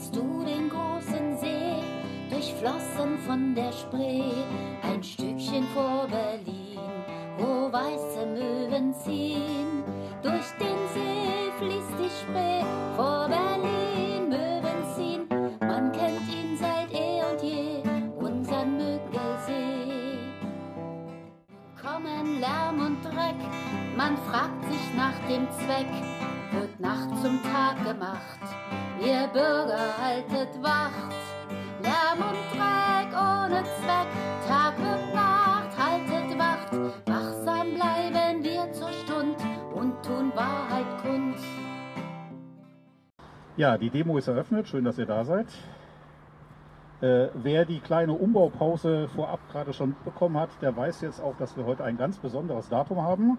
kennst du den großen See, durchflossen von der Spree, ein Stückchen vor Berlin, wo weiße Möwen ziehen. Durch den See fließt die Spree, vor Berlin Möwen ziehen. Man kennt ihn seit eh und je, unseren Müggelsee. Kommen Lärm und Dreck, man fragt sich nach dem Zweck, wird Nacht zum Tag gemacht. Ihr Bürger haltet Wacht, Lärm und Dreck ohne Zweck, Tag und Nacht haltet Wacht, wachsam bleiben wir zur Stund und tun Wahrheit kund. Ja, die Demo ist eröffnet. Schön, dass ihr da seid. Äh, wer die kleine Umbaupause vorab gerade schon bekommen hat, der weiß jetzt auch, dass wir heute ein ganz besonderes Datum haben.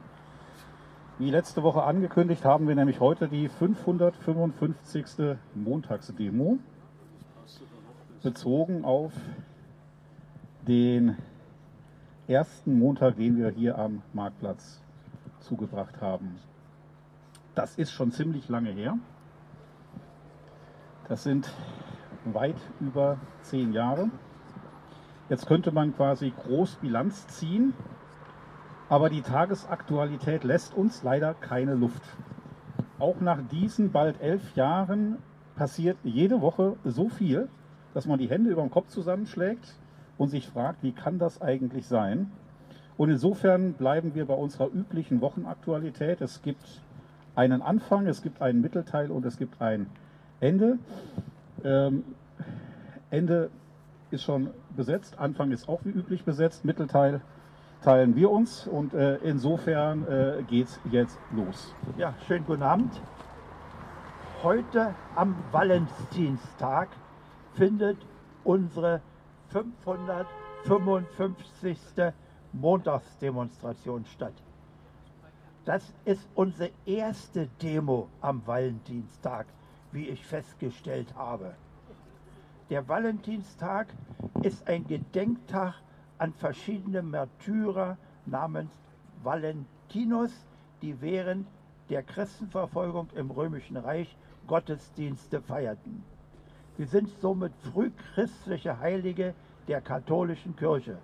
Wie letzte Woche angekündigt, haben wir nämlich heute die 555. Montagsdemo bezogen auf den ersten Montag, den wir hier am Marktplatz zugebracht haben. Das ist schon ziemlich lange her. Das sind weit über zehn Jahre. Jetzt könnte man quasi groß Bilanz ziehen, aber die Tagesaktualität lässt uns leider keine Luft. Auch nach diesen bald elf Jahren passiert jede Woche so viel, dass man die Hände über den Kopf zusammenschlägt und sich fragt, wie kann das eigentlich sein? Und insofern bleiben wir bei unserer üblichen Wochenaktualität. Es gibt einen Anfang, es gibt einen Mittelteil und es gibt ein Ende. Ähm, Ende ist schon besetzt, Anfang ist auch wie üblich besetzt, Mittelteil teilen wir uns und äh, insofern äh, geht's jetzt los. Ja, schönen guten Abend. Heute am Valentinstag findet unsere 555. Montagsdemonstration statt. Das ist unsere erste Demo am Valentinstag, wie ich festgestellt habe. Der Valentinstag ist ein Gedenktag an verschiedene Märtyrer namens Valentinus, die während der Christenverfolgung im Römischen Reich Gottesdienste feierten. Sie sind somit frühchristliche Heilige der katholischen Kirche.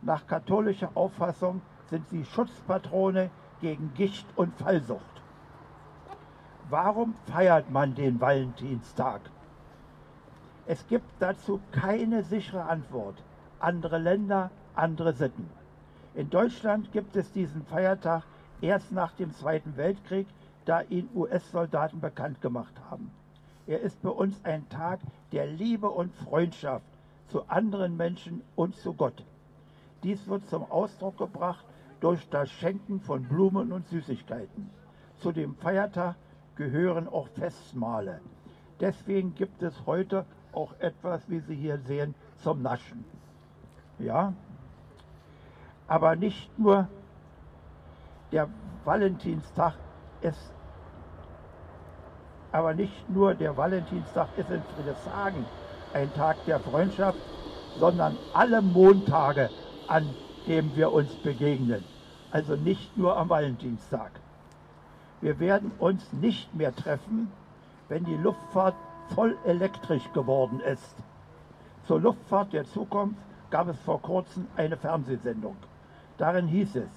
Nach katholischer Auffassung sind sie Schutzpatrone gegen Gicht und Fallsucht. Warum feiert man den Valentinstag? Es gibt dazu keine sichere Antwort. Andere Länder, andere Sitten. In Deutschland gibt es diesen Feiertag erst nach dem Zweiten Weltkrieg, da ihn US-Soldaten bekannt gemacht haben. Er ist bei uns ein Tag der Liebe und Freundschaft zu anderen Menschen und zu Gott. Dies wird zum Ausdruck gebracht durch das Schenken von Blumen und Süßigkeiten. Zu dem Feiertag gehören auch Festmahle. Deswegen gibt es heute auch etwas, wie Sie hier sehen, zum Naschen. Ja, aber nicht nur der Valentinstag ist, aber nicht nur der Valentinstag ist in Friedrichshagen ein Tag der Freundschaft, sondern alle Montage an dem wir uns begegnen. Also nicht nur am Valentinstag. Wir werden uns nicht mehr treffen, wenn die Luftfahrt voll elektrisch geworden ist. Zur Luftfahrt der Zukunft gab es vor kurzem eine Fernsehsendung. Darin hieß es,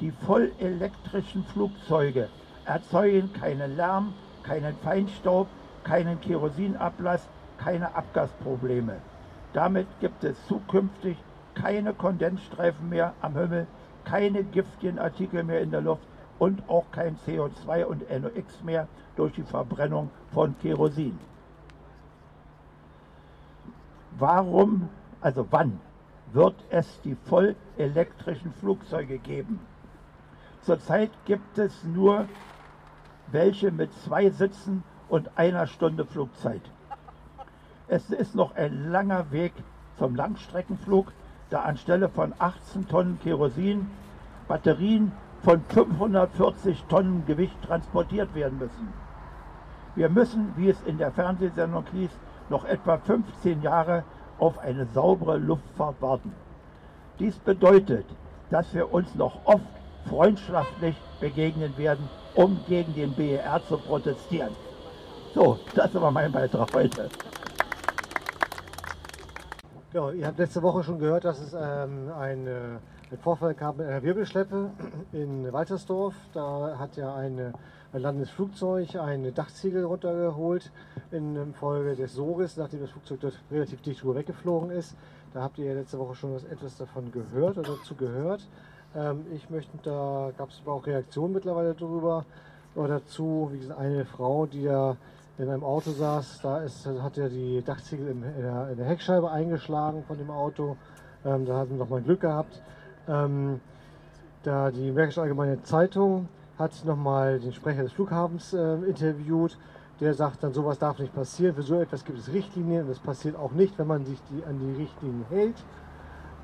die vollelektrischen Flugzeuge erzeugen keinen Lärm, keinen Feinstaub, keinen Kerosinablass, keine Abgasprobleme. Damit gibt es zukünftig keine Kondensstreifen mehr am Himmel, keine giftigen Artikel mehr in der Luft und auch kein CO2 und NOx mehr durch die Verbrennung von Kerosin. Warum, also wann, wird es die vollelektrischen Flugzeuge geben? Zurzeit gibt es nur welche mit zwei Sitzen und einer Stunde Flugzeit. Es ist noch ein langer Weg zum Langstreckenflug, da anstelle von 18 Tonnen Kerosin Batterien von 540 Tonnen Gewicht transportiert werden müssen. Wir müssen, wie es in der Fernsehsendung hieß, noch etwa 15 Jahre auf eine saubere Luftfahrt warten. Dies bedeutet, dass wir uns noch oft freundschaftlich begegnen werden, um gegen den BER zu protestieren. So, das war mein Beitrag heute. Ja, ihr habt letzte Woche schon gehört, dass es ähm, ein, äh, ein Vorfall gab mit einer Wirbelschleppe in Waltersdorf. Da hat ja eine, ein landendes Flugzeug eine Dachziegel runtergeholt in Folge des Soges, nachdem das Flugzeug dort relativ dicht drüber weggeflogen ist. Da habt ihr ja letzte Woche schon etwas davon gehört oder dazu gehört. Ähm, ich möchte, da gab es auch Reaktionen mittlerweile darüber oder dazu, wie gesagt, eine Frau, die da in einem Auto saß. Da ist, hat er die Dachziegel in, der, in der, Heckscheibe eingeschlagen von dem Auto. Ähm, da hatten wir noch mal Glück gehabt. Ähm, da die Märkische Allgemeine Zeitung hat nochmal den Sprecher des Flughafens äh, interviewt. Der sagt dann, sowas darf nicht passieren. Für so etwas gibt es Richtlinien und das passiert auch nicht, wenn man sich die, an die Richtlinien hält.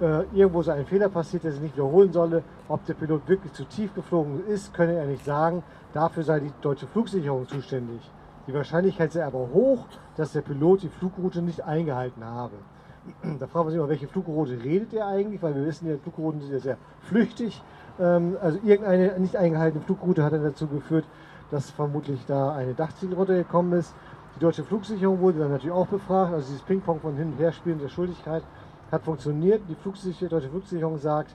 Äh, irgendwo ist ein Fehler passiert, der sich nicht wiederholen solle. Ob der Pilot wirklich zu tief geflogen ist, könne er nicht sagen. Dafür sei die deutsche Flugsicherung zuständig. Die Wahrscheinlichkeit sei aber hoch, dass der Pilot die Flugroute nicht eingehalten habe. Da fragt man sich immer, welche Flugroute redet er eigentlich, weil wir wissen, die Flugrouten sind ja sehr flüchtig. Ähm, also irgendeine nicht eingehaltene Flugroute hat dann dazu geführt, dass vermutlich da eine Dachziegel runtergekommen ist. Die deutsche Flugsicherung wurde dann natürlich auch befragt. Also dieses Ping-Pong von hin und her spielen der Schuldigkeit hat funktioniert. Die Flugsicher deutsche Flugsicherung sagt,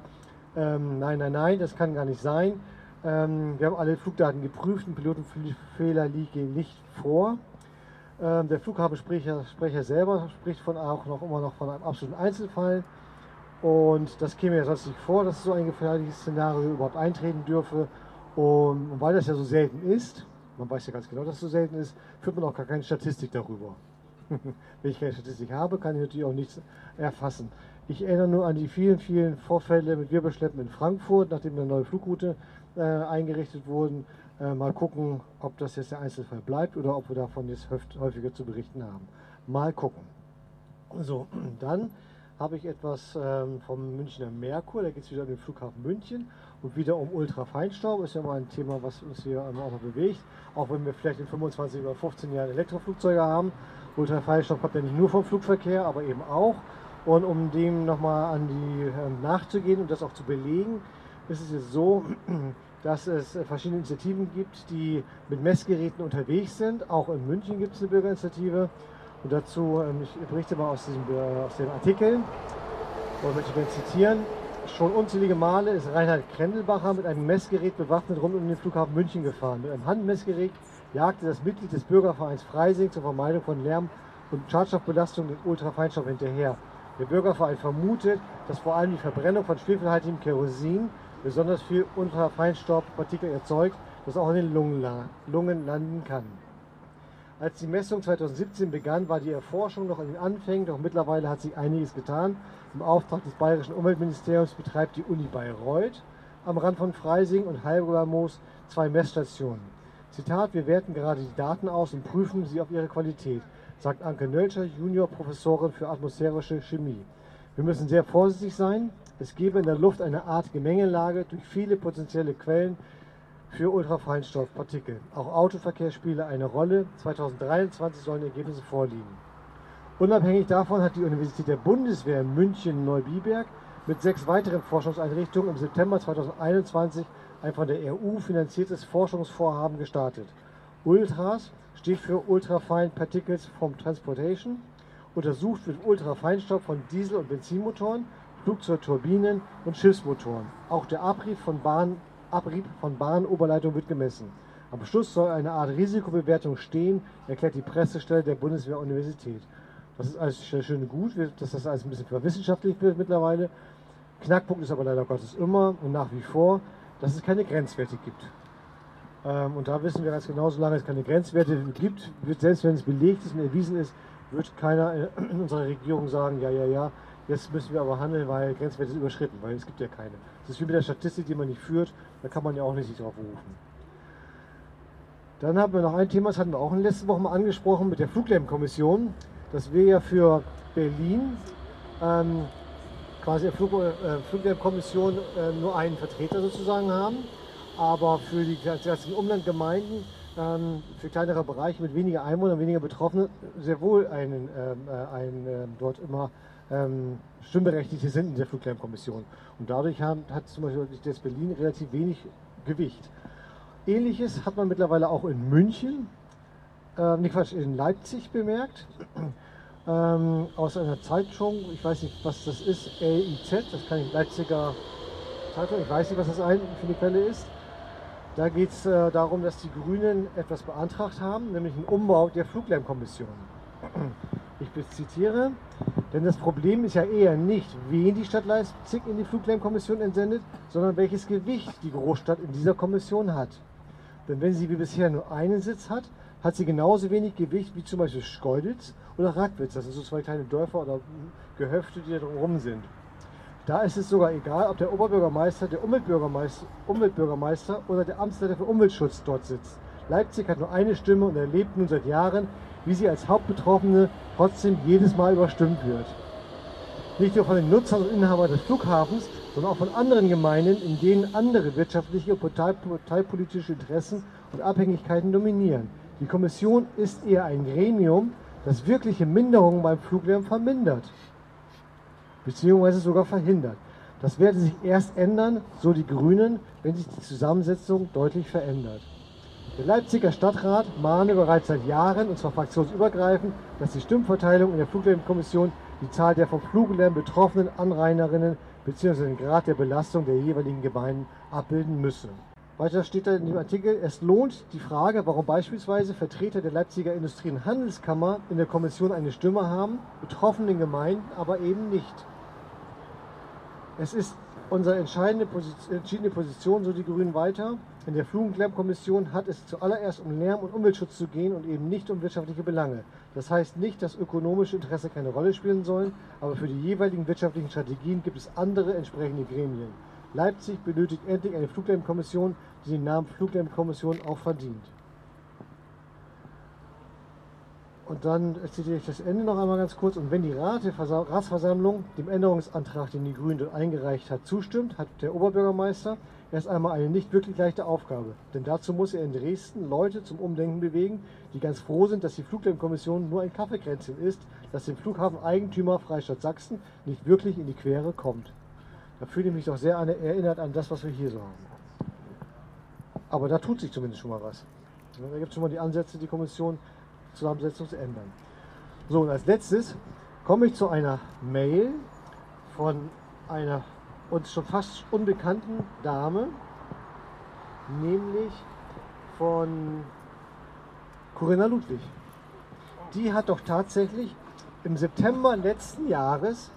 ähm, nein, nein, nein, das kann gar nicht sein. Ähm, wir haben alle Flugdaten geprüft, ein Pilotenfehler liege nicht vor. Ähm, der Flughafensprecher Sprecher selber spricht von auch noch immer noch von einem absoluten Einzelfall. Und das käme ja sonst nicht vor, dass so ein gefährliches Szenario überhaupt eintreten dürfe. Und, weil das ja so selten ist, man weiß ja ganz genau, dass es so selten ist, führt man auch gar keine Statistik darüber. Wenn ich keine Statistik habe, kann ich natürlich auch nichts erfassen. Ich erinnere nur an die vielen, vielen Vorfälle mit Wirbelschleppen in Frankfurt, nachdem eine neue Flugroute äh, eingerichtet wurde. Äh, mal gucken, ob das jetzt der Einzelfall bleibt oder ob wir davon jetzt häufiger zu berichten haben. Mal gucken. So, dann habe ich etwas ähm, vom Münchner Merkur, da geht es wieder um den Flughafen München und wieder um Ultrafeinstaub. Ist ja mal ein Thema, was uns hier auch noch bewegt. Auch wenn wir vielleicht in 25 oder 15 Jahren Elektroflugzeuge haben. Ultrafeinstaub kommt ja nicht nur vom Flugverkehr, aber eben auch. Und um dem nochmal an die ähm, nachzugehen und das auch zu belegen, ist es jetzt so, dass es äh, verschiedene Initiativen gibt, die mit Messgeräten unterwegs sind. Auch in München gibt es eine Bürgerinitiative. Und dazu, ähm, ich berichte mal aus, diesem, äh, aus dem Artikel, und möchte ich zitieren. Schon unzählige Male ist Reinhard Krendelbacher mit einem Messgerät bewaffnet rund um den Flughafen München gefahren. Mit einem Handmessgerät jagte das Mitglied des Bürgervereins Freising zur Vermeidung von Lärm und Schadstoffbelastung den Ultrafeinstaub hinterher. Der Bürgerverein vermutet, dass vor allem die Verbrennung von schwefelhaltigem Kerosin besonders viel Ultrafeinstaubpartikel erzeugt, das auch in den Lungen, landen kann. Als die Messung 2017 begann, war die Erforschung noch in den Anfängen, doch mittlerweile hat sich einiges getan. Im Auftrag des Bayerischen Umweltministeriums betreibt die Uni Bayreuth am Rand von Freising und Heilbronnermoos zwei Messstationen. Zitat, wir werten gerade die Daten aus und prüfen sie auf ihre Qualität, sagt Anke Nölscher, Juniorprofessorin für atmosphärische Chemie. Wir müssen sehr vorsichtig sein. Es gebe in der Luft eine Art Gemengelage durch viele potenzielle Quellen für Ultrafeinstaubpartikel. Auch Autoverkehr spiele eine Rolle. 2023 sollen Ergebnisse vorliegen. Unabhängig davon hat die Universität der Bundeswehr in München-Neubiberg mit sechs weiteren Forschungseinrichtungen im September 2021 ein von der EU finanziertes Forschungsvorhaben gestartet. ULTRAS steht für Ultrafine Particles from Transportation, untersucht wird Ultrafeinstaub von Diesel- und Benzinmotoren, Flugzeugturbinen und Schiffsmotoren. Auch der Abrieb von, Bahn, Abrieb von Bahnoberleitungen wird gemessen. Am Schluss soll eine Art Risikobewertung stehen, erklärt die Pressestelle der Bundeswehr-Universität. Das ist alles schön und gut, dass das alles ein bisschen verwissenschaftlich wird mittlerweile. Knackpunkt ist aber leider Gottes immer und nach wie vor, dass es keine Grenzwerte gibt. Ähm, und da wissen wir ganz genau, solange es keine Grenzwerte gibt, wird selbst wenn es belegt ist und erwiesen ist, wird keiner in unserer Regierung sagen, ja, ja, ja, jetzt müssen wir aber handeln, weil Grenzwerte sind überschritten, weil es gibt ja keine. Das ist wie mit der Statistik, die man nicht führt, da kann man ja auch nicht sich drauf berufen. Dann haben wir noch ein Thema, das hatten wir auch in den letzten Wochen mal angesprochen, mit der Fluglärmkommission dass wir ja für Berlin ähm, quasi der Flug, äh, Fluglärmkommission äh, nur einen Vertreter sozusagen haben, aber für die ganzen Umlandgemeinden, ähm, für kleinere Bereiche mit weniger Einwohnern, weniger Betroffenen, sehr wohl einen, ähm, äh, einen ähm, dort immer ähm, Stimmberechtigte sind in der Fluglärmkommission. Und dadurch haben, hat zum Beispiel das Berlin relativ wenig Gewicht. Ähnliches hat man mittlerweile auch in München äh, nicht Quatsch, in Leipzig bemerkt, ähm, aus einer Zeitung, ich weiß nicht, was das ist, EIZ, das kann ich Leipziger Zeitung, ich weiß nicht, was das für eine Quelle ist. Da geht es äh, darum, dass die Grünen etwas beantragt haben, nämlich einen Umbau der Fluglärmkommission. Ich zitiere, denn das Problem ist ja eher nicht, wen die Stadt Leipzig in die Fluglärmkommission entsendet, sondern welches Gewicht die Großstadt in dieser Kommission hat. Denn wenn sie wie bisher nur einen Sitz hat, hat sie genauso wenig Gewicht wie zum Beispiel Schkeuditz oder Rackwitz. Das sind so zwei kleine Dörfer oder Gehöfte, die da drumherum sind. Da ist es sogar egal, ob der Oberbürgermeister, der Umweltbürgermeister, Umweltbürgermeister oder der Amtsleiter für Umweltschutz dort sitzt. Leipzig hat nur eine Stimme und erlebt nun seit Jahren, wie sie als Hauptbetroffene trotzdem jedes Mal überstimmt wird. Nicht nur von den Nutzern und Inhabern des Flughafens, sondern auch von anderen Gemeinden, in denen andere wirtschaftliche und parteipolitische Interessen und Abhängigkeiten dominieren. Die Kommission ist eher ein Gremium, das wirkliche Minderungen beim Fluglärm vermindert beziehungsweise sogar verhindert. Das werde sich erst ändern, so die Grünen, wenn sich die Zusammensetzung deutlich verändert. Der Leipziger Stadtrat mahne bereits seit Jahren, und zwar fraktionsübergreifend, dass die Stimmverteilung in der Fluglärmkommission die Zahl der vom Fluglärm betroffenen Anrainerinnen bzw. den Grad der Belastung der jeweiligen Gemeinden abbilden müsse. Weiter steht da in dem Artikel, es lohnt die Frage, warum beispielsweise Vertreter der Leipziger Industrie- und Handelskammer in der Kommission eine Stimme haben, betroffenen Gemeinden aber eben nicht. Es ist unsere entscheidende Position, entschiedene Position, so die Grünen weiter. In der Flugenlärmkommission hat es zuallererst um Lärm- und Umweltschutz zu gehen und eben nicht um wirtschaftliche Belange. Das heißt nicht, dass ökonomische Interesse keine Rolle spielen sollen, aber für die jeweiligen wirtschaftlichen Strategien gibt es andere entsprechende Gremien. Leipzig benötigt endlich eine Fluglärmkommission, die den Namen Fluglärmkommission auch verdient. Und dann zitiere ich das Ende noch einmal ganz kurz. Und wenn die Ratsversammlung dem Änderungsantrag, den die Grünen dort eingereicht hat, zustimmt, hat der Oberbürgermeister erst einmal eine nicht wirklich leichte Aufgabe. Denn dazu muss er in Dresden Leute zum Umdenken bewegen, die ganz froh sind, dass die Fluglärmkommission nur ein Kaffeekränzchen ist, das dem Flughafeneigentümer Freistaat Sachsen nicht wirklich in die Quere kommt. Da fühle ich mich doch sehr erinnert an das, was wir hier so haben. Aber da tut sich zumindest schon mal was. Da gibt es schon mal die Ansätze, die Kommission Zusammensetzung zu ändern. So, und als letztes komme ich zu einer Mail von einer uns schon fast unbekannten Dame, nämlich von Corinna Ludwig. Die hat doch tatsächlich im September letzten Jahres,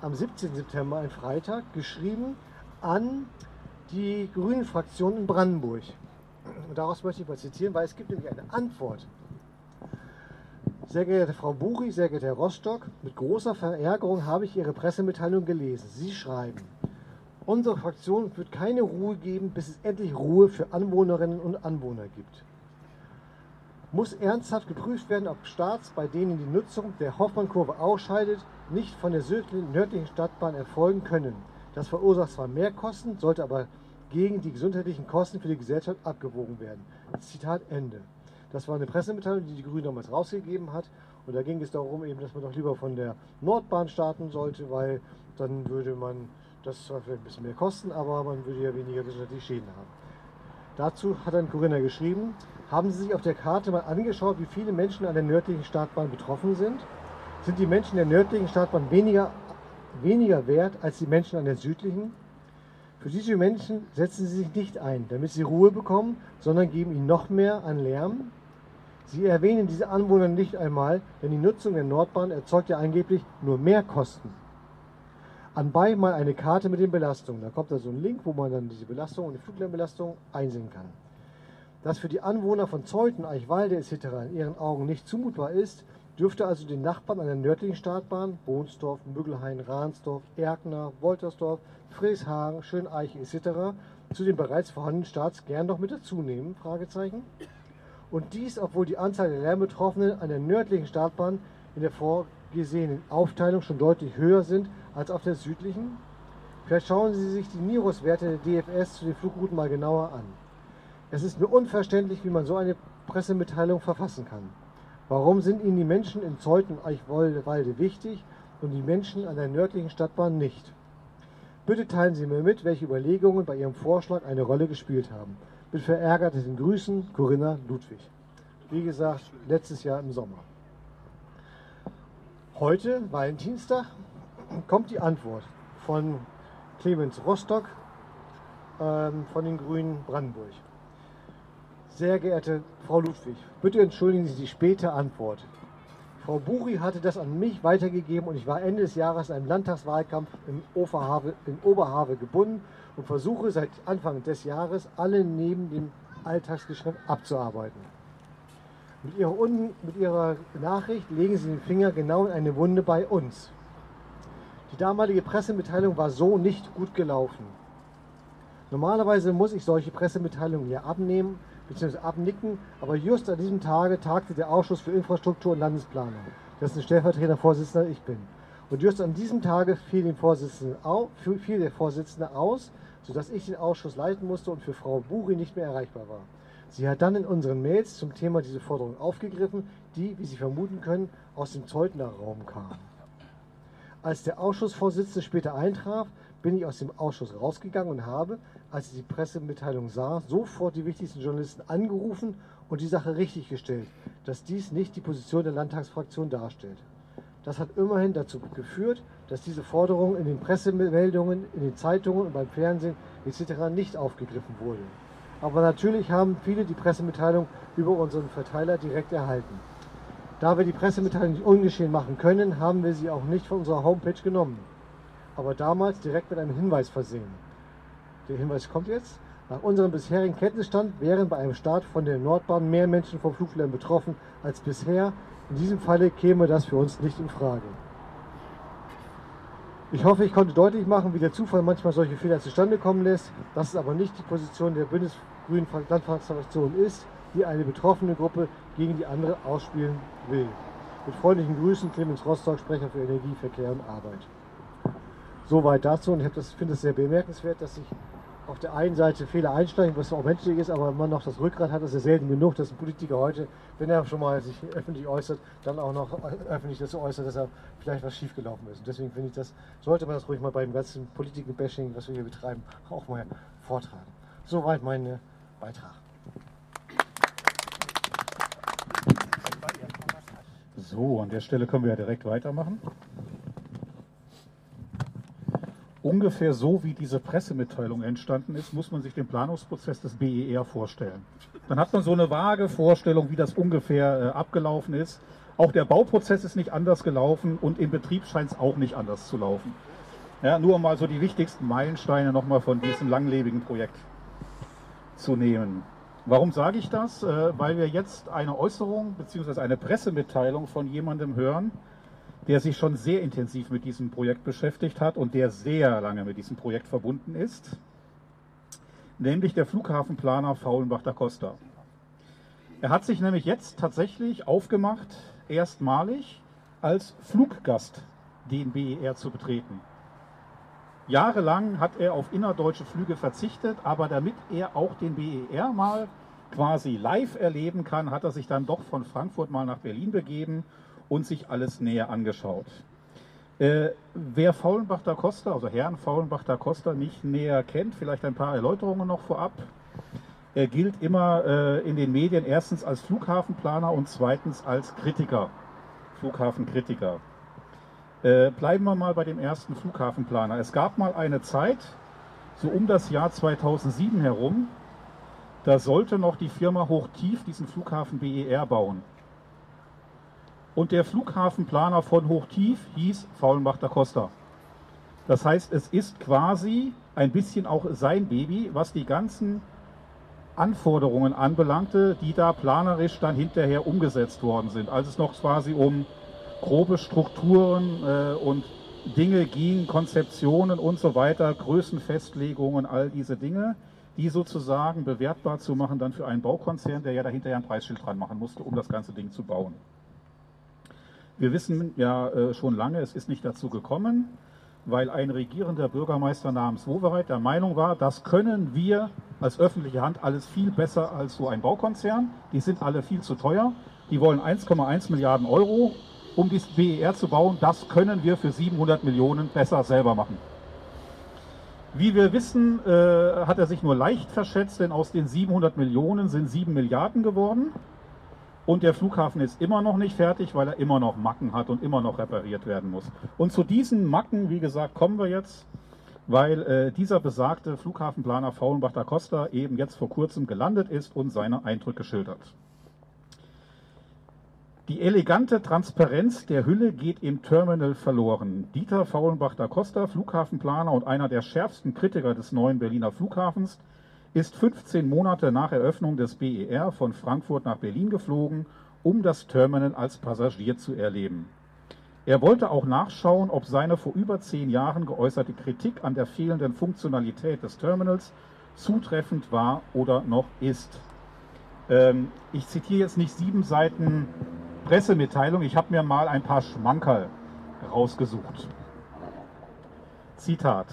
am 17. September, ein Freitag, geschrieben an die Grünen-Fraktion in Brandenburg. Und daraus möchte ich mal zitieren, weil es gibt nämlich eine Antwort sehr geehrte Frau Buchi, sehr geehrter Herr Rostock, mit großer Verärgerung habe ich Ihre Pressemitteilung gelesen. Sie schreiben, unsere Fraktion wird keine Ruhe geben, bis es endlich Ruhe für Anwohnerinnen und Anwohner gibt. Muss ernsthaft geprüft werden, ob Staats, bei denen die Nutzung der Hoffmannkurve ausscheidet, nicht von der südlichen, nördlichen Stadtbahn erfolgen können. Das verursacht zwar Mehrkosten, sollte aber gegen die gesundheitlichen Kosten für die Gesellschaft abgewogen werden. Zitat Ende. Das war eine Pressemitteilung, die die Grünen damals rausgegeben hat. Und da ging es darum, eben, dass man doch lieber von der Nordbahn starten sollte, weil dann würde man, das zwar vielleicht ein bisschen mehr kosten, aber man würde ja weniger gesundheitliche Schäden haben. Dazu hat ein Corinna geschrieben, haben Sie sich auf der Karte mal angeschaut, wie viele Menschen an der nördlichen Startbahn betroffen sind? Sind die Menschen der nördlichen Startbahn weniger, weniger wert als die Menschen an der südlichen? Für diese Menschen setzen Sie sich nicht ein, damit sie Ruhe bekommen, sondern geben ihnen noch mehr an Lärm, Sie erwähnen diese Anwohner nicht einmal, denn die Nutzung der Nordbahn erzeugt ja angeblich nur mehr Kosten. Anbei mal eine Karte mit den Belastungen. Da kommt da so ein Link, wo man dann diese Belastung und die Fluglärmbelastung einsehen kann. Dass für die Anwohner von Zeuthen, Eichwalde etc. in ihren Augen nicht zumutbar ist, dürfte also den Nachbarn an der nördlichen Startbahn, Bohnsdorf, Müggelhain, Rahnsdorf, Erkner, Woltersdorf, Frieshagen, Schöneiche etc. zu den bereits vorhandenen Starts gern noch mit dazu nehmen? Fragezeichen. Und dies, obwohl die Anzahl der Lärmbetroffenen an der nördlichen Startbahn in der vorgesehenen Aufteilung schon deutlich höher sind als auf der südlichen. Vielleicht schauen Sie sich die NIROS-Werte der DFS zu den Flugrouten mal genauer an. Es ist mir unverständlich, wie man so eine Pressemitteilung verfassen kann. Warum sind Ihnen die Menschen in Zeuthen und Eichwalde wichtig und die Menschen an der nördlichen Stadtbahn nicht? Bitte teilen Sie mir mit, welche Überlegungen bei Ihrem Vorschlag eine Rolle gespielt haben. Mit verärgerten Grüßen, Corinna Ludwig. Wie gesagt, letztes Jahr im Sommer. Heute, Valentinstag, kommt die Antwort von Clemens Rostock ähm, von den Grünen Brandenburg. Sehr geehrte Frau Ludwig, bitte entschuldigen Sie die späte Antwort. Frau Buri hatte das an mich weitergegeben und ich war Ende des Jahres in einem Landtagswahlkampf in, Oberhave, gebunden und versuche seit Anfang des Jahres alle neben dem Alltagsgeschäft abzuarbeiten. Mit ihrer, mit ihrer Nachricht legen Sie den Finger genau in eine Wunde bei uns. Die damalige Pressemitteilung war so nicht gut gelaufen. Normalerweise muss ich solche Pressemitteilungen hier abnehmen bzw. abnicken, aber just an diesem Tage tagte der Ausschuss für Infrastruktur und Landesplanung, dessen stellvertretender Vorsitzender ich bin. Und just an diesem Tage fiel, dem Vorsitzenden au, fiel der Vorsitzende aus, sodass ich den Ausschuss leiten musste und für Frau Buri nicht mehr erreichbar war. Sie hat dann in unseren Mails zum Thema diese Forderung aufgegriffen, die, wie Sie vermuten können, aus dem Zeutner Raum kam. Als der Ausschussvorsitzende später eintraf, bin ich aus dem Ausschuss rausgegangen und habe, als ich die Pressemitteilung sah, sofort die wichtigsten Journalisten angerufen und die Sache richtiggestellt, dass dies nicht die Position der Landtagsfraktion darstellt. Das hat immerhin dazu geführt, dass diese Forderung in den Pressemeldungen, in den Zeitungen und beim Fernsehen etc. nicht aufgegriffen wurde. Aber natürlich haben viele die Pressemitteilung über unseren Verteiler direkt erhalten. Da wir die Pressemitteilung nicht ungeschehen machen können, haben wir sie auch nicht von unserer Homepage genommen. Aber damals direkt mit einem Hinweis versehen. Der Hinweis kommt jetzt. Nach unserem bisherigen Kenntnisstand wären bei einem Start von der Nordbahn mehr Menschen vom Fluglärm betroffen als bisher. In diesem Falle käme das für uns nicht in Frage. Ich hoffe, ich konnte deutlich machen, wie der Zufall manchmal solche Fehler zustande kommen lässt. Das ist aber nicht die Position der Bündnis grünen Landtagsfraktion ist, die eine betroffene Gruppe gegen die andere ausspielen will. Mit freundlichen Grüßen, Clemens Rostock, Sprecher für Energie, Verkehr und Arbeit. Soweit dazu und ich finde es sehr bemerkenswert, dass sich auf der einen Seite Fehler einsteigen, was auch menschlich ist, aber man noch das Rückgrat hat, ist ja selten genug, dass ein Politiker heute, wenn er schon mal sich öffentlich äußert, dann auch noch öffentlich dazu äußert, dass er vielleicht was schiefgelaufen ist. Und deswegen finde ich, das sollte man das ruhig mal beim ganzen Politiken-Bashing, was wir hier betreiben, auch mal vortragen. Soweit meine Beitrag. So, an der Stelle können wir ja direkt weitermachen. Ungefähr so wie diese Pressemitteilung entstanden ist, muss man sich den Planungsprozess des BER vorstellen. Dann hat man so eine vage Vorstellung, wie das ungefähr äh, abgelaufen ist. Auch der Bauprozess ist nicht anders gelaufen und im Betrieb scheint es auch nicht anders zu laufen. Ja, nur mal so die wichtigsten Meilensteine nochmal von diesem langlebigen Projekt zu nehmen. Warum sage ich das? Äh, weil wir jetzt eine Äußerung bzw. eine Pressemitteilung von jemandem hören, der sich schon sehr intensiv mit diesem Projekt beschäftigt hat und der sehr lange mit diesem Projekt verbunden ist, nämlich der Flughafenplaner Faulenbach da Costa. Er hat sich nämlich jetzt tatsächlich aufgemacht, erstmalig als Fluggast den BER zu betreten. Jahrelang hat er auf innerdeutsche Flüge verzichtet, aber damit er auch den BER mal quasi live erleben kann, hat er sich dann doch von Frankfurt mal nach Berlin begeben und sich alles näher angeschaut. Äh, wer Faulenbach da Costa, also Herrn Faulenbach da Costa nicht näher kennt, vielleicht ein paar Erläuterungen noch vorab. Er gilt immer äh, in den Medien erstens als Flughafenplaner und zweitens als Kritiker, Flughafenkritiker. Äh, bleiben wir mal bei dem ersten Flughafenplaner. Es gab mal eine Zeit, so um das Jahr 2007 herum, da sollte noch die Firma Hochtief diesen Flughafen BER bauen. Und der Flughafenplaner von Hochtief hieß Faulenbach da Costa. Das heißt, es ist quasi ein bisschen auch sein Baby, was die ganzen Anforderungen anbelangte, die da planerisch dann hinterher umgesetzt worden sind. Als es noch quasi um grobe Strukturen äh, und Dinge ging, Konzeptionen und so weiter, Größenfestlegungen, all diese Dinge, die sozusagen bewertbar zu machen dann für einen Baukonzern, der ja dahinter ja ein Preisschild dran machen musste, um das ganze Ding zu bauen. Wir wissen ja äh, schon lange, es ist nicht dazu gekommen, weil ein regierender Bürgermeister namens Wowereit der Meinung war, das können wir als öffentliche Hand alles viel besser als so ein Baukonzern. Die sind alle viel zu teuer. Die wollen 1,1 Milliarden Euro um dieses BER zu bauen, das können wir für 700 Millionen besser selber machen. Wie wir wissen, äh, hat er sich nur leicht verschätzt, denn aus den 700 Millionen sind 7 Milliarden geworden. Und der Flughafen ist immer noch nicht fertig, weil er immer noch Macken hat und immer noch repariert werden muss. Und zu diesen Macken, wie gesagt, kommen wir jetzt, weil äh, dieser besagte Flughafenplaner Faulenbach da Costa eben jetzt vor kurzem gelandet ist und seine Eindrücke schildert. Die elegante Transparenz der Hülle geht im Terminal verloren. Dieter Faulenbach da Costa, Flughafenplaner und einer der schärfsten Kritiker des neuen Berliner Flughafens, ist 15 Monate nach Eröffnung des BER von Frankfurt nach Berlin geflogen, um das Terminal als Passagier zu erleben. Er wollte auch nachschauen, ob seine vor über zehn Jahren geäußerte Kritik an der fehlenden Funktionalität des Terminals zutreffend war oder noch ist. Ähm, ich zitiere jetzt nicht sieben Seiten Pressemitteilung. Ich habe mir mal ein paar Schmankerl rausgesucht. Zitat.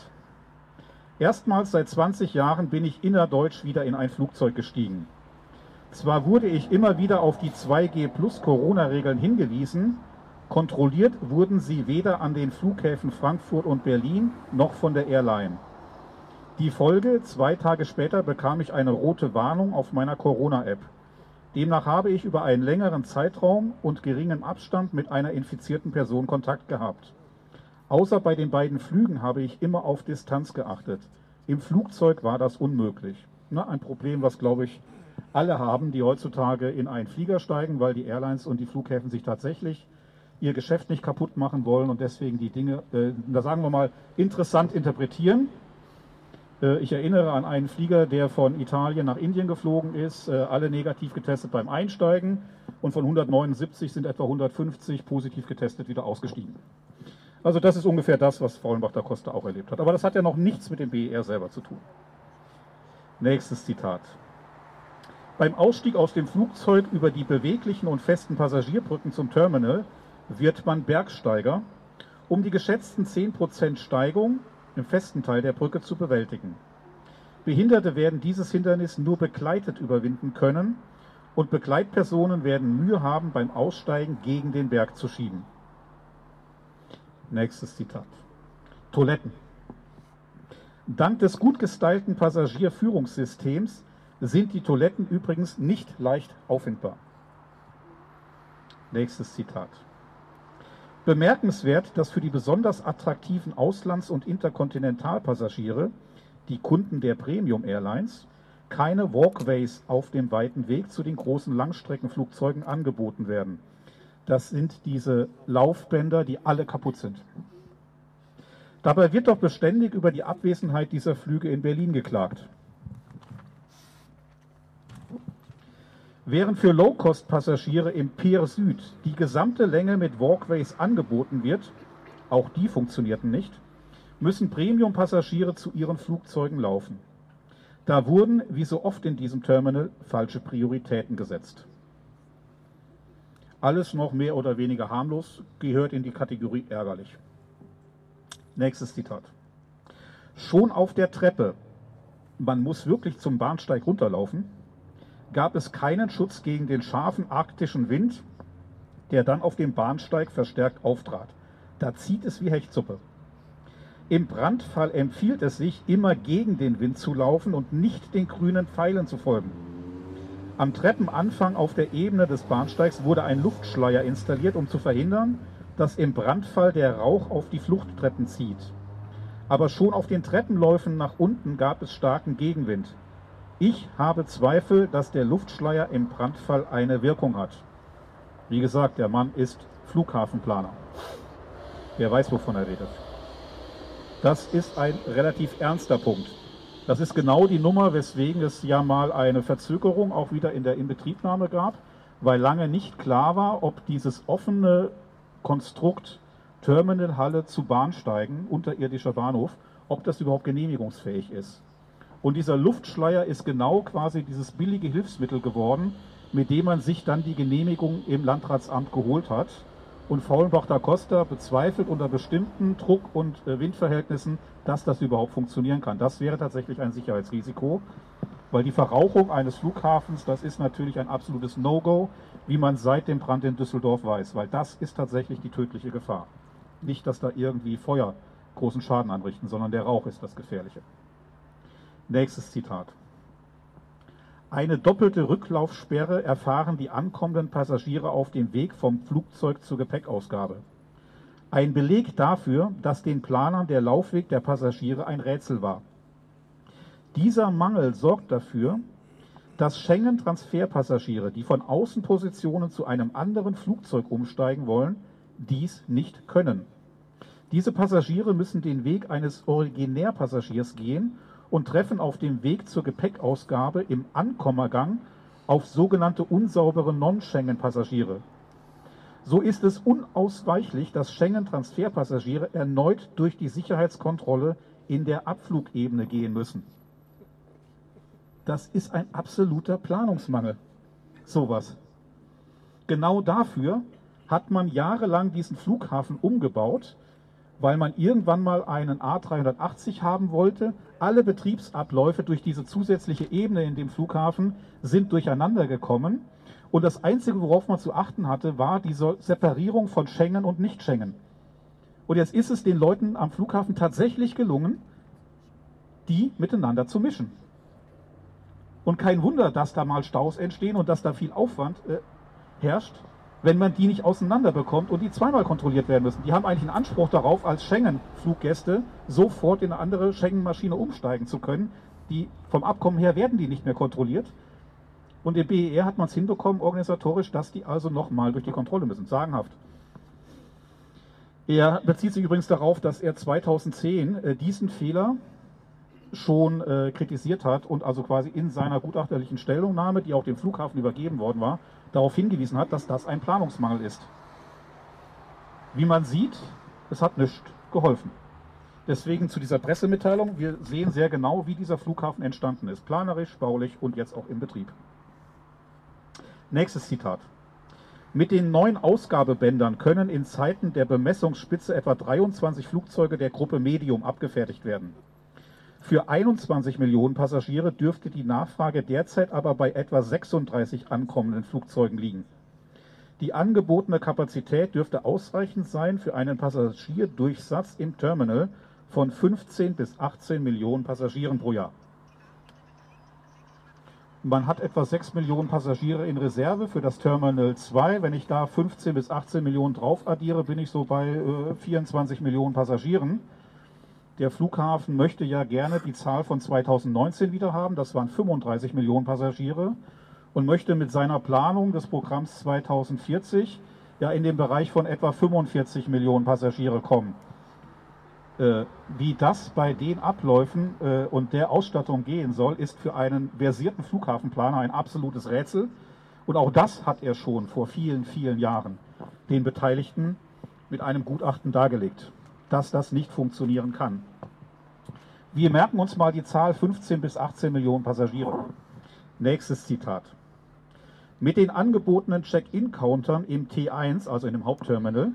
Erstmals seit 20 Jahren bin ich innerdeutsch wieder in ein Flugzeug gestiegen. Zwar wurde ich immer wieder auf die 2G plus Corona-Regeln hingewiesen, kontrolliert wurden sie weder an den Flughäfen Frankfurt und Berlin noch von der Airline. Die Folge, zwei Tage später bekam ich eine rote Warnung auf meiner Corona-App. Demnach habe ich über einen längeren Zeitraum und geringen Abstand mit einer infizierten Person Kontakt gehabt. Außer bei den beiden Flügen habe ich immer auf Distanz geachtet. Im Flugzeug war das unmöglich. Na, ein Problem, was, glaube ich, alle haben, die heutzutage in einen Flieger steigen, weil die Airlines und die Flughäfen sich tatsächlich ihr Geschäft nicht kaputt machen wollen und deswegen die Dinge, äh, da sagen wir mal, interessant interpretieren. Äh, ich erinnere an einen Flieger, der von Italien nach Indien geflogen ist, äh, alle negativ getestet beim Einsteigen und von 179 sind etwa 150 positiv getestet wieder ausgestiegen. Also das ist ungefähr das, was Faulenbach da Costa auch erlebt hat. Aber das hat ja noch nichts mit dem BER selber zu tun. Nächstes Zitat. Beim Ausstieg aus dem Flugzeug über die beweglichen und festen Passagierbrücken zum Terminal wird man Bergsteiger, um die geschätzten 10% Steigung im festen Teil der Brücke zu bewältigen. Behinderte werden dieses Hindernis nur begleitet überwinden können und Begleitpersonen werden Mühe haben, beim Aussteigen gegen den Berg zu schieben. Nächstes Zitat. Toiletten. Dank des gut gestylten Passagierführungssystems sind die Toiletten übrigens nicht leicht auffindbar. Nächstes Zitat. Bemerkenswert, dass für die besonders attraktiven Auslands- und Interkontinentalpassagiere, die Kunden der Premium Airlines, keine Walkways auf dem weiten Weg zu den großen Langstreckenflugzeugen angeboten werden. Das sind diese Laufbänder, die alle kaputt sind. Dabei wird doch beständig über die Abwesenheit dieser Flüge in Berlin geklagt. Während für Low-Cost-Passagiere im Pier Süd die gesamte Länge mit Walkways angeboten wird, auch die funktionierten nicht, müssen Premium-Passagiere zu ihren Flugzeugen laufen. Da wurden, wie so oft in diesem Terminal, falsche Prioritäten gesetzt. Alles noch mehr oder weniger harmlos, gehört in die Kategorie ärgerlich. Nächstes Zitat. Schon auf der Treppe, man muss wirklich zum Bahnsteig runterlaufen, gab es keinen Schutz gegen den scharfen arktischen Wind, der dann auf dem Bahnsteig verstärkt auftrat. Da zieht es wie Hechtsuppe. Im Brandfall empfiehlt es sich, immer gegen den Wind zu laufen und nicht den grünen Pfeilen zu folgen. Am Treppenanfang auf der Ebene des Bahnsteigs wurde ein Luftschleier installiert, um zu verhindern, dass im Brandfall der Rauch auf die Fluchttreppen zieht. Aber schon auf den Treppenläufen nach unten gab es starken Gegenwind. Ich habe Zweifel, dass der Luftschleier im Brandfall eine Wirkung hat. Wie gesagt, der Mann ist Flughafenplaner. Wer weiß, wovon er redet. Das ist ein relativ ernster Punkt. Das ist genau die Nummer, weswegen es ja mal eine Verzögerung auch wieder in der Inbetriebnahme gab, weil lange nicht klar war, ob dieses offene Konstrukt Terminalhalle zu Bahnsteigen, unterirdischer Bahnhof, ob das überhaupt genehmigungsfähig ist. Und dieser Luftschleier ist genau quasi dieses billige Hilfsmittel geworden, mit dem man sich dann die Genehmigung im Landratsamt geholt hat. Und Faulenbach da Costa bezweifelt unter bestimmten Druck- und äh, Windverhältnissen, dass das überhaupt funktionieren kann. Das wäre tatsächlich ein Sicherheitsrisiko, weil die Verrauchung eines Flughafens, das ist natürlich ein absolutes No-Go, wie man seit dem Brand in Düsseldorf weiß, weil das ist tatsächlich die tödliche Gefahr. Nicht, dass da irgendwie Feuer großen Schaden anrichten, sondern der Rauch ist das Gefährliche. Nächstes Zitat. Eine doppelte Rücklaufsperre erfahren die ankommenden Passagiere auf dem Weg vom Flugzeug zur Gepäckausgabe. Ein Beleg dafür, dass den Planern der Laufweg der Passagiere ein Rätsel war. Dieser Mangel sorgt dafür, dass Schengen-Transferpassagiere, die von Außenpositionen zu einem anderen Flugzeug umsteigen wollen, dies nicht können. Diese Passagiere müssen den Weg eines Originärpassagiers gehen und treffen auf dem Weg zur Gepäckausgabe im Ankommergang auf sogenannte unsaubere Non-Schengen-Passagiere. So ist es unausweichlich, dass Schengen-Transferpassagiere erneut durch die Sicherheitskontrolle in der Abflugebene gehen müssen. Das ist ein absoluter Planungsmangel. Sowas. Genau dafür hat man jahrelang diesen Flughafen umgebaut, weil man irgendwann mal einen A380 haben wollte. Alle Betriebsabläufe durch diese zusätzliche Ebene in dem Flughafen sind durcheinander gekommen. Und das Einzige, worauf man zu achten hatte, war diese Separierung von Schengen und Nicht-Schengen. Und jetzt ist es den Leuten am Flughafen tatsächlich gelungen, die miteinander zu mischen. Und kein Wunder, dass da mal Staus entstehen und dass da viel Aufwand äh, herrscht, wenn man die nicht auseinander bekommt und die zweimal kontrolliert werden müssen. Die haben eigentlich einen Anspruch darauf, als Schengen-Fluggäste sofort in eine andere Schengen-Maschine umsteigen zu können. Die, vom Abkommen her werden die nicht mehr kontrolliert. Und im BER hat man es hinbekommen, organisatorisch, dass die also nochmal durch die Kontrolle müssen. Sagenhaft. Er bezieht sich übrigens darauf, dass er 2010 äh, diesen Fehler schon äh, kritisiert hat und also quasi in seiner gutachterlichen Stellungnahme, die auch dem Flughafen übergeben worden war, darauf hingewiesen hat, dass das ein Planungsmangel ist. Wie man sieht, es hat nichts geholfen. Deswegen zu dieser Pressemitteilung, wir sehen sehr genau, wie dieser Flughafen entstanden ist. Planerisch, baulich und jetzt auch im Betrieb. Nächstes Zitat. Mit den neuen Ausgabebändern können in Zeiten der Bemessungsspitze etwa 23 Flugzeuge der Gruppe Medium abgefertigt werden. Für 21 Millionen Passagiere dürfte die Nachfrage derzeit aber bei etwa 36 ankommenden Flugzeugen liegen. Die angebotene Kapazität dürfte ausreichend sein für einen Passagierdurchsatz im Terminal von 15 bis 18 Millionen Passagieren pro Jahr. Man hat etwa 6 Millionen Passagiere in Reserve für das Terminal 2. Wenn ich da 15 bis 18 Millionen drauf addiere, bin ich so bei äh, 24 Millionen Passagieren. Der Flughafen möchte ja gerne die Zahl von 2019 wieder haben. Das waren 35 Millionen Passagiere und möchte mit seiner Planung des Programms 2040 ja in den Bereich von etwa 45 Millionen Passagiere kommen. Äh, wie das bei den Abläufen äh, und der Ausstattung gehen soll, ist für einen versierten Flughafenplaner ein absolutes Rätsel. Und auch das hat er schon vor vielen, vielen Jahren den Beteiligten mit einem Gutachten dargelegt, dass das nicht funktionieren kann. Wir merken uns mal die Zahl 15 bis 18 Millionen Passagiere. Nächstes Zitat. Mit den angebotenen Check-in-Countern im T1, also in dem Hauptterminal,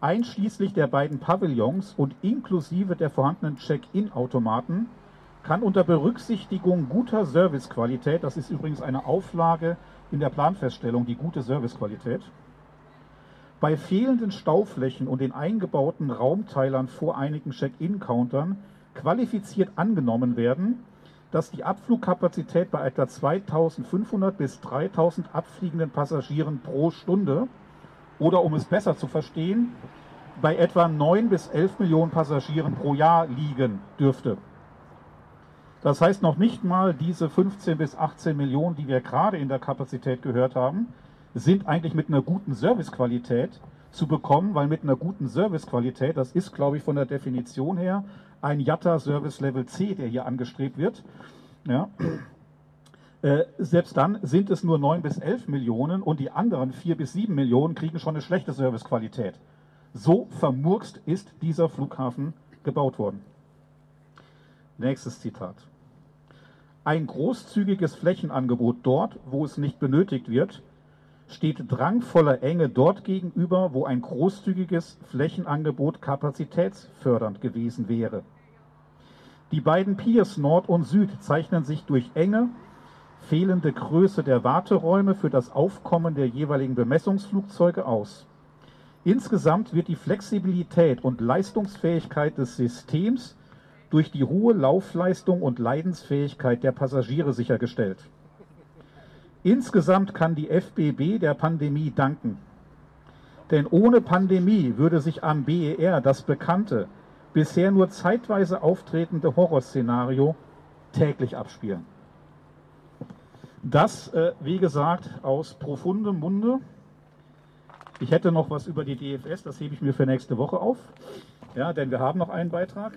einschließlich der beiden Pavillons und inklusive der vorhandenen Check-in-Automaten, kann unter Berücksichtigung guter Servicequalität, das ist übrigens eine Auflage in der Planfeststellung, die gute Servicequalität, bei fehlenden Stauflächen und den eingebauten Raumteilern vor einigen Check-in-Countern qualifiziert angenommen werden, dass die Abflugkapazität bei etwa 2500 bis 3000 abfliegenden Passagieren pro Stunde oder um es besser zu verstehen, bei etwa 9 bis 11 Millionen Passagieren pro Jahr liegen dürfte. Das heißt noch nicht mal diese 15 bis 18 Millionen, die wir gerade in der Kapazität gehört haben, sind eigentlich mit einer guten Servicequalität zu bekommen, weil mit einer guten Servicequalität, das ist glaube ich von der Definition her ein Jatta Service Level C, der hier angestrebt wird. Ja. Äh, selbst dann sind es nur 9 bis 11 Millionen und die anderen 4 bis 7 Millionen kriegen schon eine schlechte Servicequalität. So vermurkst ist dieser Flughafen gebaut worden. Nächstes Zitat. Ein großzügiges Flächenangebot dort, wo es nicht benötigt wird, steht drangvoller Enge dort gegenüber, wo ein großzügiges Flächenangebot kapazitätsfördernd gewesen wäre. Die beiden Piers Nord und Süd zeichnen sich durch enge, fehlende Größe der Warteräume für das Aufkommen der jeweiligen Bemessungsflugzeuge aus. Insgesamt wird die Flexibilität und Leistungsfähigkeit des Systems durch die hohe Laufleistung und Leidensfähigkeit der Passagiere sichergestellt. Insgesamt kann die FBB der Pandemie danken. Denn ohne Pandemie würde sich am BER das bekannte, bisher nur zeitweise auftretende Horrorszenario täglich abspielen. Das, äh, wie gesagt, aus profundem Munde. Ich hätte noch was über die DFS, das hebe ich mir für nächste Woche auf. Ja, denn wir haben noch einen Beitrag.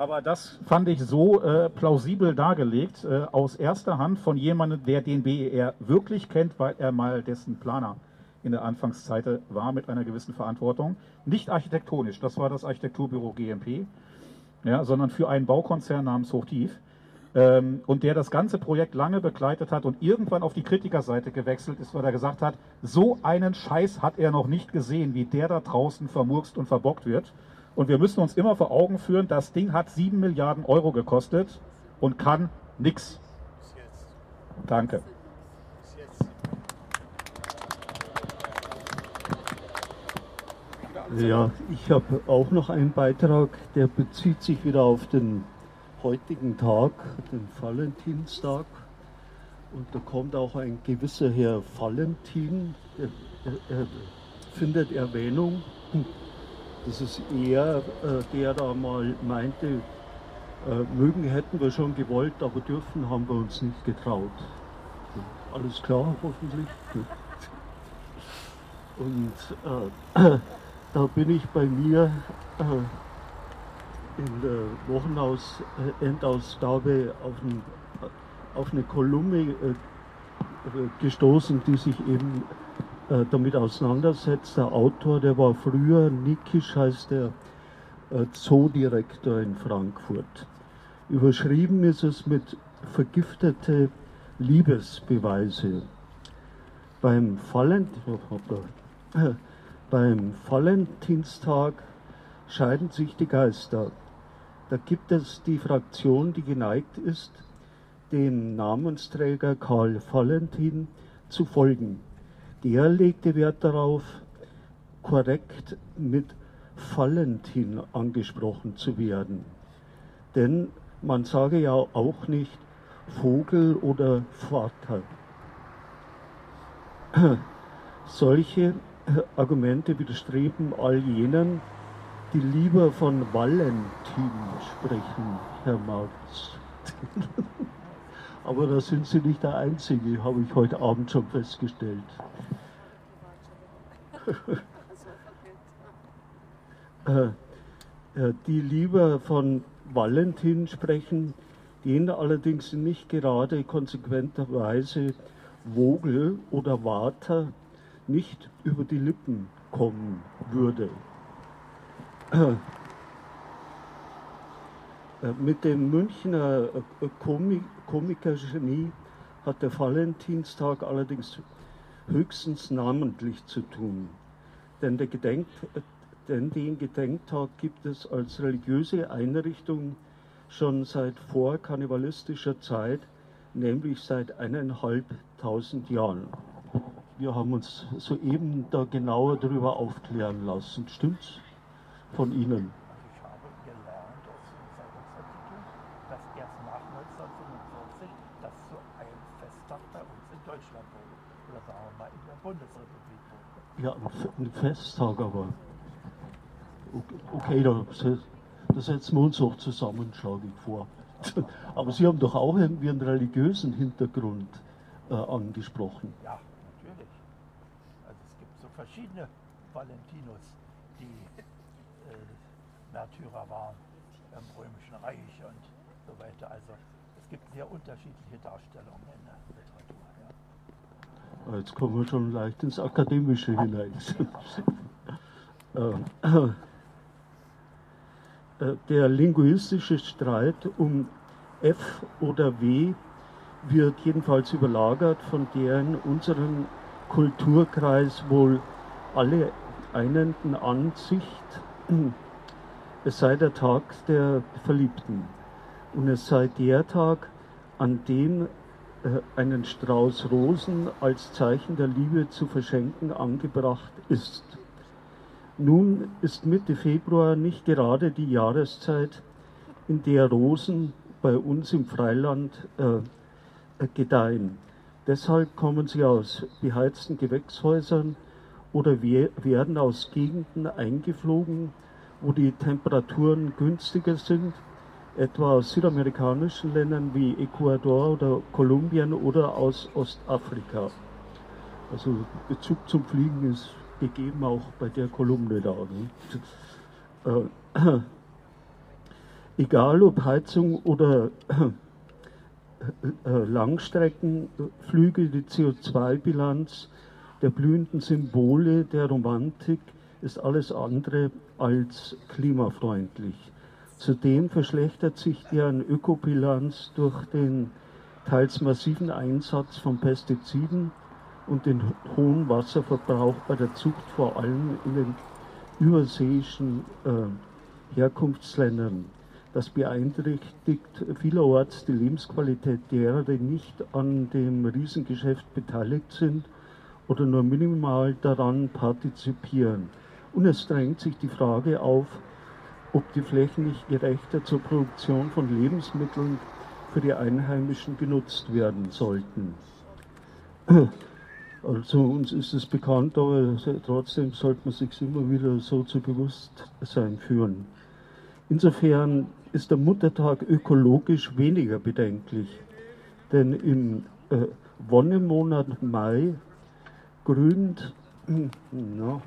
Aber das fand ich so äh, plausibel dargelegt, äh, aus erster Hand von jemandem, der den BER wirklich kennt, weil er mal dessen Planer in der Anfangszeit war mit einer gewissen Verantwortung. Nicht architektonisch, das war das Architekturbüro GMP, ja, sondern für einen Baukonzern namens Hochtief ähm, und der das ganze Projekt lange begleitet hat und irgendwann auf die Kritikerseite gewechselt ist, weil er gesagt hat, so einen Scheiß hat er noch nicht gesehen, wie der da draußen vermurkst und verbockt wird. Und wir müssen uns immer vor Augen führen, das Ding hat 7 Milliarden Euro gekostet und kann nichts. Danke. Ja, ich habe auch noch einen Beitrag, der bezieht sich wieder auf den heutigen Tag, den Valentinstag. Und da kommt auch ein gewisser Herr Valentin, er, er, er findet Erwähnung. Das ist er, äh, der da mal meinte, äh, mögen hätten wir schon gewollt, aber dürfen haben wir uns nicht getraut. Alles klar, hoffentlich. Und äh, da bin ich bei mir äh, in der Wochenendausgabe auf, ein, auf eine Kolumne äh, gestoßen, die sich eben äh, damit auseinandersetzt. Der Autor, der war früher, Nikisch heißt der, äh, Zoodirektor in Frankfurt. Überschrieben ist es mit vergiftete Liebesbeweise. Beim Fallen, äh, beim Valentinstag scheiden sich die Geister. Da gibt es die Fraktion, die geneigt ist, dem Namensträger Karl Valentin zu folgen. Der legte Wert darauf, korrekt mit Valentin angesprochen zu werden. Denn man sage ja auch nicht Vogel oder Vater. Solche Argumente widerstreben all jenen, die lieber von Valentin sprechen, Herr Marx. Aber da sind Sie nicht der Einzige, habe ich heute Abend schon festgestellt. Äh, äh, die lieber von Valentin sprechen, denen allerdings nicht gerade konsequenterweise Vogel oder Water nicht über die Lippen kommen würde. Äh, mit dem Münchner Komik Komikergenie hat der Valentinstag allerdings höchstens namentlich zu tun. Denn, der Gedenk, denn den Gedenktag gibt es als religiöse Einrichtung schon seit vor karnevalistischer Zeit, nämlich seit eineinhalbtausend Jahren. Wir haben uns soeben da genauer darüber aufklären lassen. Stimmt's? Von Ihnen? Ich habe gelernt aus Zeitungsartikeln, dass erst nach 1945 das zu einem Festtag bei uns in Deutschland wurde. Oder sagen wir mal in der Bundesrepublik wurde. Ja, ein Festtag, aber. Okay, da, setzen wir uns auch zusammen, schlage ich vor. Aber Sie haben doch auch irgendwie einen religiösen Hintergrund äh, angesprochen. Ja, verschiedene Valentinus, die äh, Märtyrer waren im Römischen Reich und so weiter. Also es gibt sehr unterschiedliche Darstellungen in der. Ja. Jetzt kommen wir schon leicht ins Akademische hinein. Äh, äh, der linguistische Streit um F oder W wird jedenfalls überlagert von der in unserem Kulturkreis wohl alle einenden Ansicht, es sei der Tag der Verliebten und es sei der Tag, an dem einen Strauß Rosen als Zeichen der Liebe zu verschenken angebracht ist. Nun ist Mitte Februar nicht gerade die Jahreszeit, in der Rosen bei uns im Freiland äh, gedeihen. Deshalb kommen sie aus beheizten Gewächshäusern oder werden aus Gegenden eingeflogen, wo die Temperaturen günstiger sind, etwa aus südamerikanischen Ländern wie Ecuador oder Kolumbien oder aus Ostafrika. Also Bezug zum Fliegen ist gegeben auch bei der Kolumne da. Ne? Äh, egal ob Heizung oder äh, Langstreckenflüge, die CO2-Bilanz der blühenden Symbole der Romantik ist alles andere als klimafreundlich. Zudem verschlechtert sich deren Ökobilanz durch den teils massiven Einsatz von Pestiziden und den hohen Wasserverbrauch bei der Zucht, vor allem in den überseeischen äh, Herkunftsländern. Das beeinträchtigt vielerorts die Lebensqualität derer, die nicht an dem Riesengeschäft beteiligt sind oder nur minimal daran partizipieren. Und es drängt sich die Frage auf, ob die Flächen nicht gerechter zur Produktion von Lebensmitteln für die Einheimischen genutzt werden sollten. Also uns ist es bekannt, aber trotzdem sollte man sich immer wieder so zu Bewusstsein führen. Insofern ist der Muttertag ökologisch weniger bedenklich, denn im äh, Wonnemonat Mai grünt, na,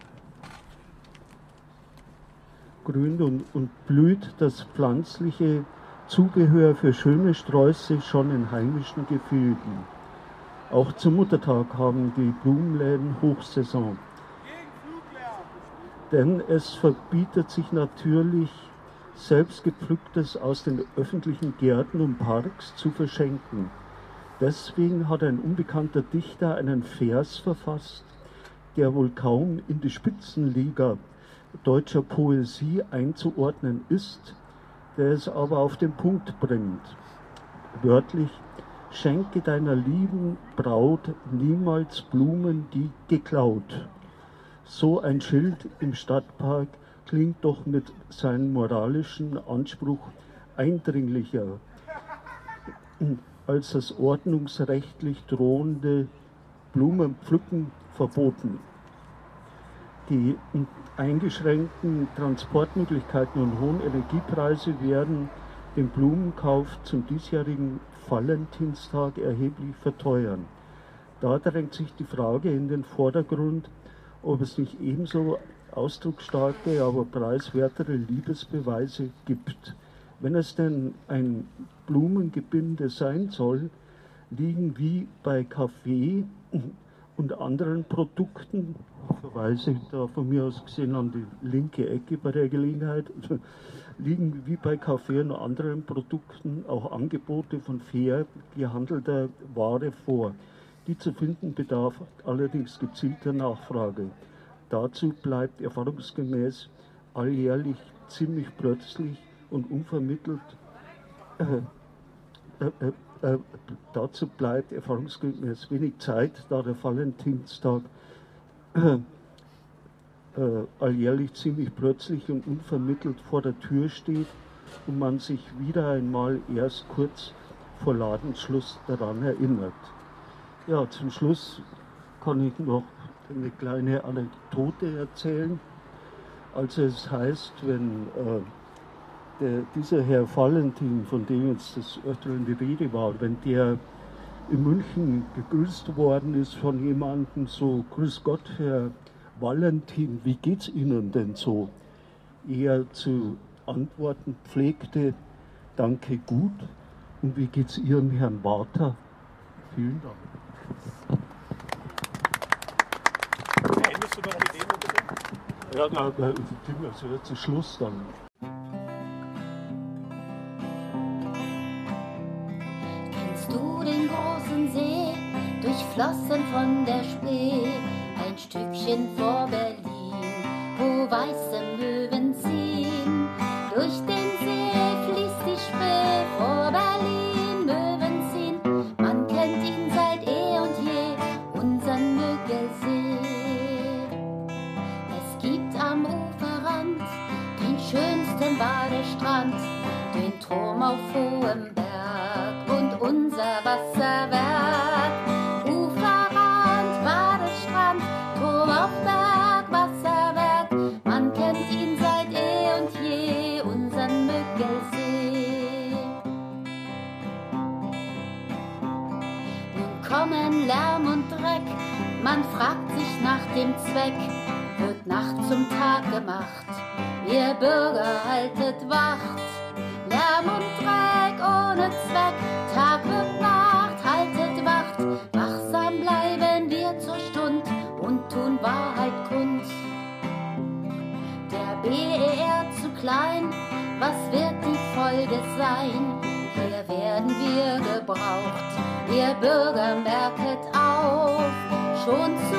grünt und, und blüht das pflanzliche Zubehör für schöne Sträuße schon in heimischen Gefilden. Auch zum Muttertag haben die Blumenläden Hochsaison. Denn es verbietet sich natürlich, selbst gepflücktes aus den öffentlichen Gärten und Parks zu verschenken. Deswegen hat ein unbekannter Dichter einen Vers verfasst, der wohl kaum in die Spitzenliga deutscher Poesie einzuordnen ist, der es aber auf den Punkt bringt. Wörtlich, Schenke deiner lieben Braut niemals Blumen, die geklaut. So ein Schild im Stadtpark klingt doch mit seinem moralischen Anspruch eindringlicher als das ordnungsrechtlich drohende Blumenpflücken verboten. Die eingeschränkten Transportmöglichkeiten und hohen Energiepreise werden den Blumenkauf zum diesjährigen Valentinstag erheblich verteuern. Da drängt sich die Frage in den Vordergrund, ob es nicht ebenso ausdrucksstarke, aber preiswertere Liebesbeweise gibt. Wenn es denn ein Blumengebinde sein soll, liegen wie bei Kaffee und anderen Produkten, verweise ich da von mir aus gesehen an die linke Ecke bei der Gelegenheit, liegen wie bei Kaffee und anderen Produkten auch Angebote von fair gehandelter Ware vor. Die zu finden bedarf allerdings gezielter Nachfrage. Dazu bleibt erfahrungsgemäß alljährlich ziemlich plötzlich und unvermittelt äh, äh, äh, dazu bleibt erfahrungsgemäß wenig Zeit, da der Valentinstag äh, äh, alljährlich ziemlich plötzlich und unvermittelt vor der Tür steht und man sich wieder einmal erst kurz vor Ladenschluss daran erinnert. Ja, zum Schluss kann ich noch eine kleine Anekdote erzählen. Also es heißt, wenn äh, der, dieser Herr Valentin, von dem jetzt das Öfteren die Rede war, wenn der in München gegrüßt worden ist von jemandem, so Grüß Gott, Herr Valentin, wie geht's Ihnen denn so? Er zu antworten pflegte, danke gut. Und wie geht's Ihrem Herrn Warter? Vielen Dank. Ja, na, na, also jetzt zum Schluss dann. Durchflossen von der Spree? ein Stückchen vor Berlin, wo weiße Möwen dem Zweck, wird Nacht zum Tag gemacht. Ihr Bürger haltet Wacht, Lärm und Dreck ohne Zweck. Tag wird Nacht, haltet Wacht, wachsam bleiben wir zur Stund und tun Wahrheit kund. Der BER zu klein, was wird die Folge sein? Hier werden wir gebraucht, ihr Bürger merket auf. Schon zu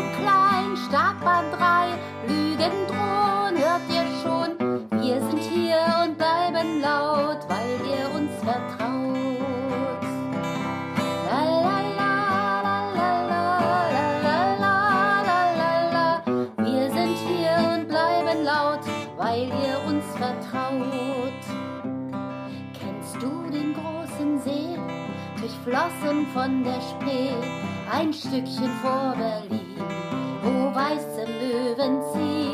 durchflossen von der Spree, ein Stückchen vor Berlin, wo weiße Möwen ziehen?